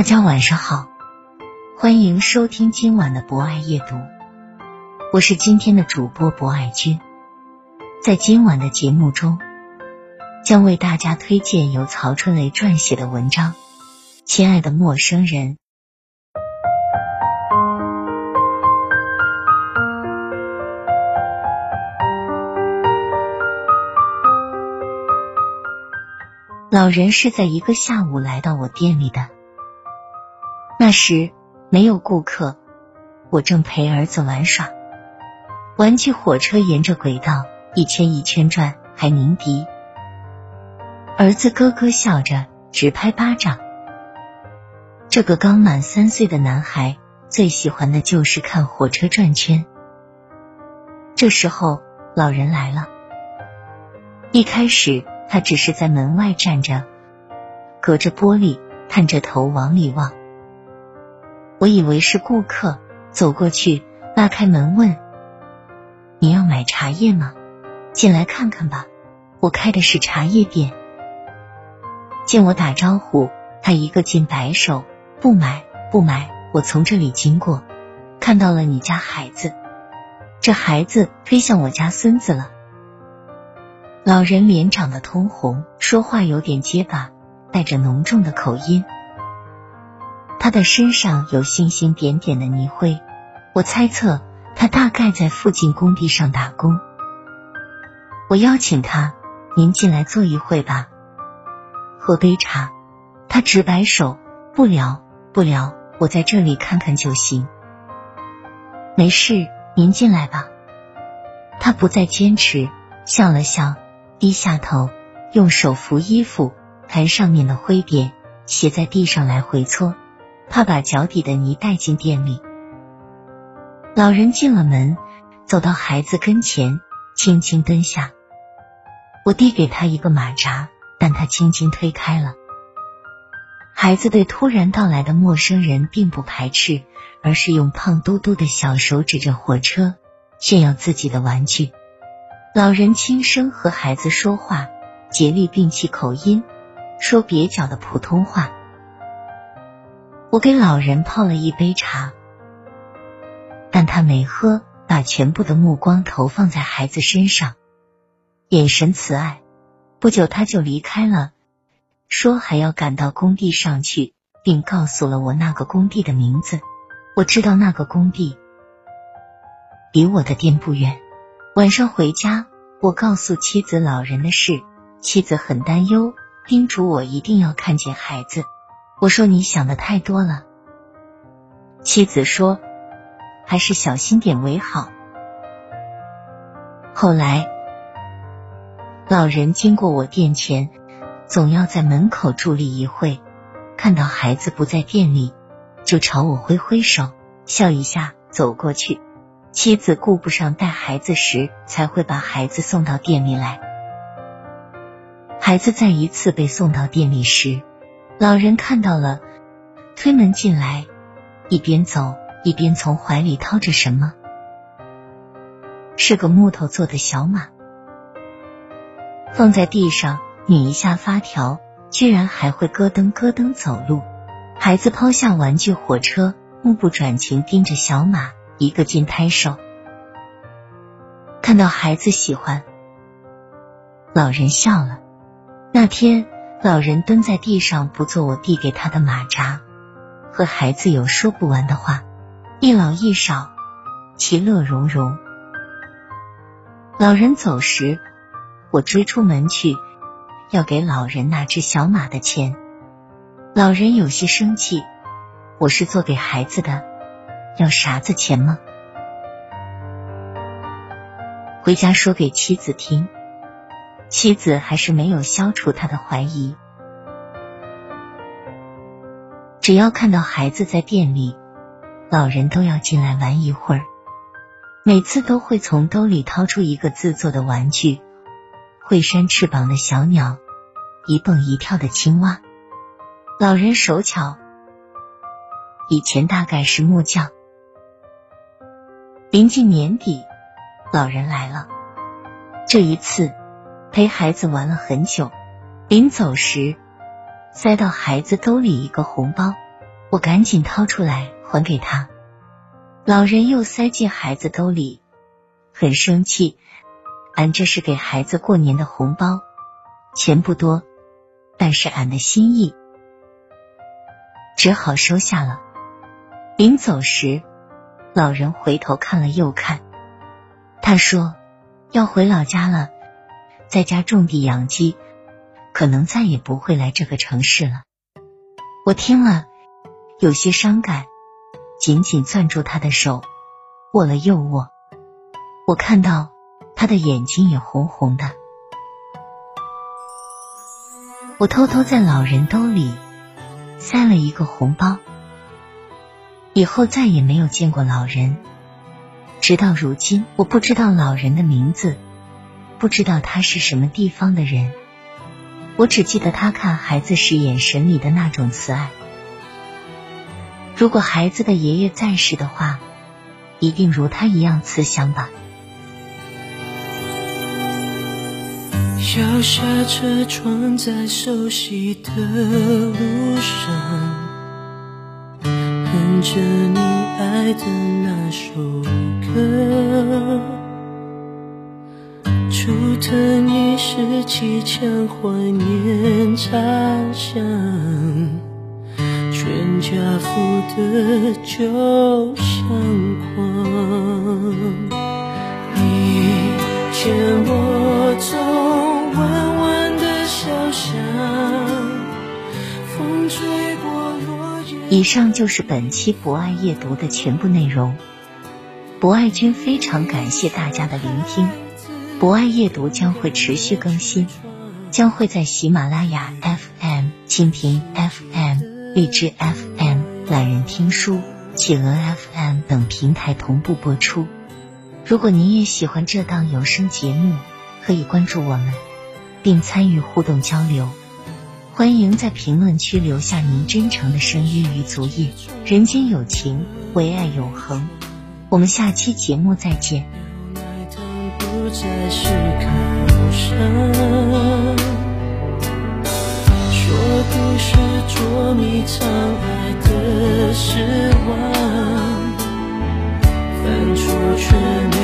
大家晚上好，欢迎收听今晚的博爱夜读，我是今天的主播博爱君。在今晚的节目中，将为大家推荐由曹春雷撰写的文章《亲爱的陌生人》。老人是在一个下午来到我店里的。那时没有顾客，我正陪儿子玩耍。玩具火车沿着轨道一圈一圈转，还鸣笛。儿子咯咯笑着，直拍巴掌。这个刚满三岁的男孩最喜欢的就是看火车转圈。这时候，老人来了。一开始，他只是在门外站着，隔着玻璃探着头往里望。我以为是顾客，走过去拉开门问：“你要买茶叶吗？进来看看吧，我开的是茶叶店。”见我打招呼，他一个劲摆手：“不买，不买！我从这里经过，看到了你家孩子，这孩子推向我家孙子了。”老人脸长得通红，说话有点结巴，带着浓重的口音。他的身上有星星点点的泥灰，我猜测他大概在附近工地上打工。我邀请他：“您进来坐一会吧，喝杯茶。”他直摆手：“不聊，不聊，我在这里看看就行。”没事，您进来吧。他不再坚持，笑了笑，低下头，用手扶衣服，盘上面的灰点，斜在地上来回搓。怕把脚底的泥带进店里。老人进了门，走到孩子跟前，轻轻蹲下。我递给他一个马扎，但他轻轻推开了。孩子对突然到来的陌生人并不排斥，而是用胖嘟嘟的小手指着火车，炫耀自己的玩具。老人轻声和孩子说话，竭力摒弃口音，说蹩脚的普通话。我给老人泡了一杯茶，但他没喝，把全部的目光投放在孩子身上，眼神慈爱。不久他就离开了，说还要赶到工地上去，并告诉了我那个工地的名字。我知道那个工地离我的店不远。晚上回家，我告诉妻子老人的事，妻子很担忧，叮嘱我一定要看见孩子。我说你想的太多了。妻子说，还是小心点为好。后来，老人经过我店前，总要在门口伫立一会，看到孩子不在店里，就朝我挥挥手，笑一下走过去。妻子顾不上带孩子时，才会把孩子送到店里来。孩子再一次被送到店里时。老人看到了，推门进来，一边走一边从怀里掏着什么，是个木头做的小马，放在地上拧一下发条，居然还会咯噔咯噔走路。孩子抛下玩具火车，目不转睛盯着小马，一个劲拍手。看到孩子喜欢，老人笑了。那天，老人蹲在地上不做我递给他的马扎，和孩子有说不完的话，一老一少，其乐融融。老人走时，我追出门去，要给老人那只小马的钱。老人有些生气，我是做给孩子的，要啥子钱吗？回家说给妻子听，妻子还是没有消除他的怀疑。只要看到孩子在店里，老人都要进来玩一会儿。每次都会从兜里掏出一个自做的玩具，会扇翅膀的小鸟，一蹦一跳的青蛙。老人手巧，以前大概是木匠。临近年底，老人来了，这一次陪孩子玩了很久。临走时，塞到孩子兜里一个红包，我赶紧掏出来还给他。老人又塞进孩子兜里，很生气。俺这是给孩子过年的红包，钱不多，但是俺的心意，只好收下了。临走时，老人回头看了又看，他说要回老家了，在家种地养鸡，可能再也不会来这个城市了。我听了有些伤感。紧紧攥住他的手，握了又握。我看到他的眼睛也红红的。我偷偷在老人兜里塞了一个红包，以后再也没有见过老人。直到如今，我不知道老人的名字，不知道他是什么地方的人。我只记得他看孩子时眼神里的那种慈爱。如果孩子的爷爷在世的话，一定如他一样慈祥吧。摇下车窗，在熟悉的路上，哼着你爱的那首歌，竹藤一时几腔怀念茶香。全家福的酒相狂，你牵我走弯弯的小巷，风吹过落叶。以上就是本期博爱夜读的全部内容。博爱君非常感谢大家的聆听，博爱夜读将会持续更新，将会在喜马拉雅 FM、蜻蜓 FM。荔枝 FM、懒人听书、企鹅 FM 等平台同步播出。如果您也喜欢这档有声节目，可以关注我们，并参与互动交流。欢迎在评论区留下您真诚的声音与足印。人间有情，唯爱永恒。我们下期节目再见。再是口声。说故事捉迷藏爱的失望，翻出却没。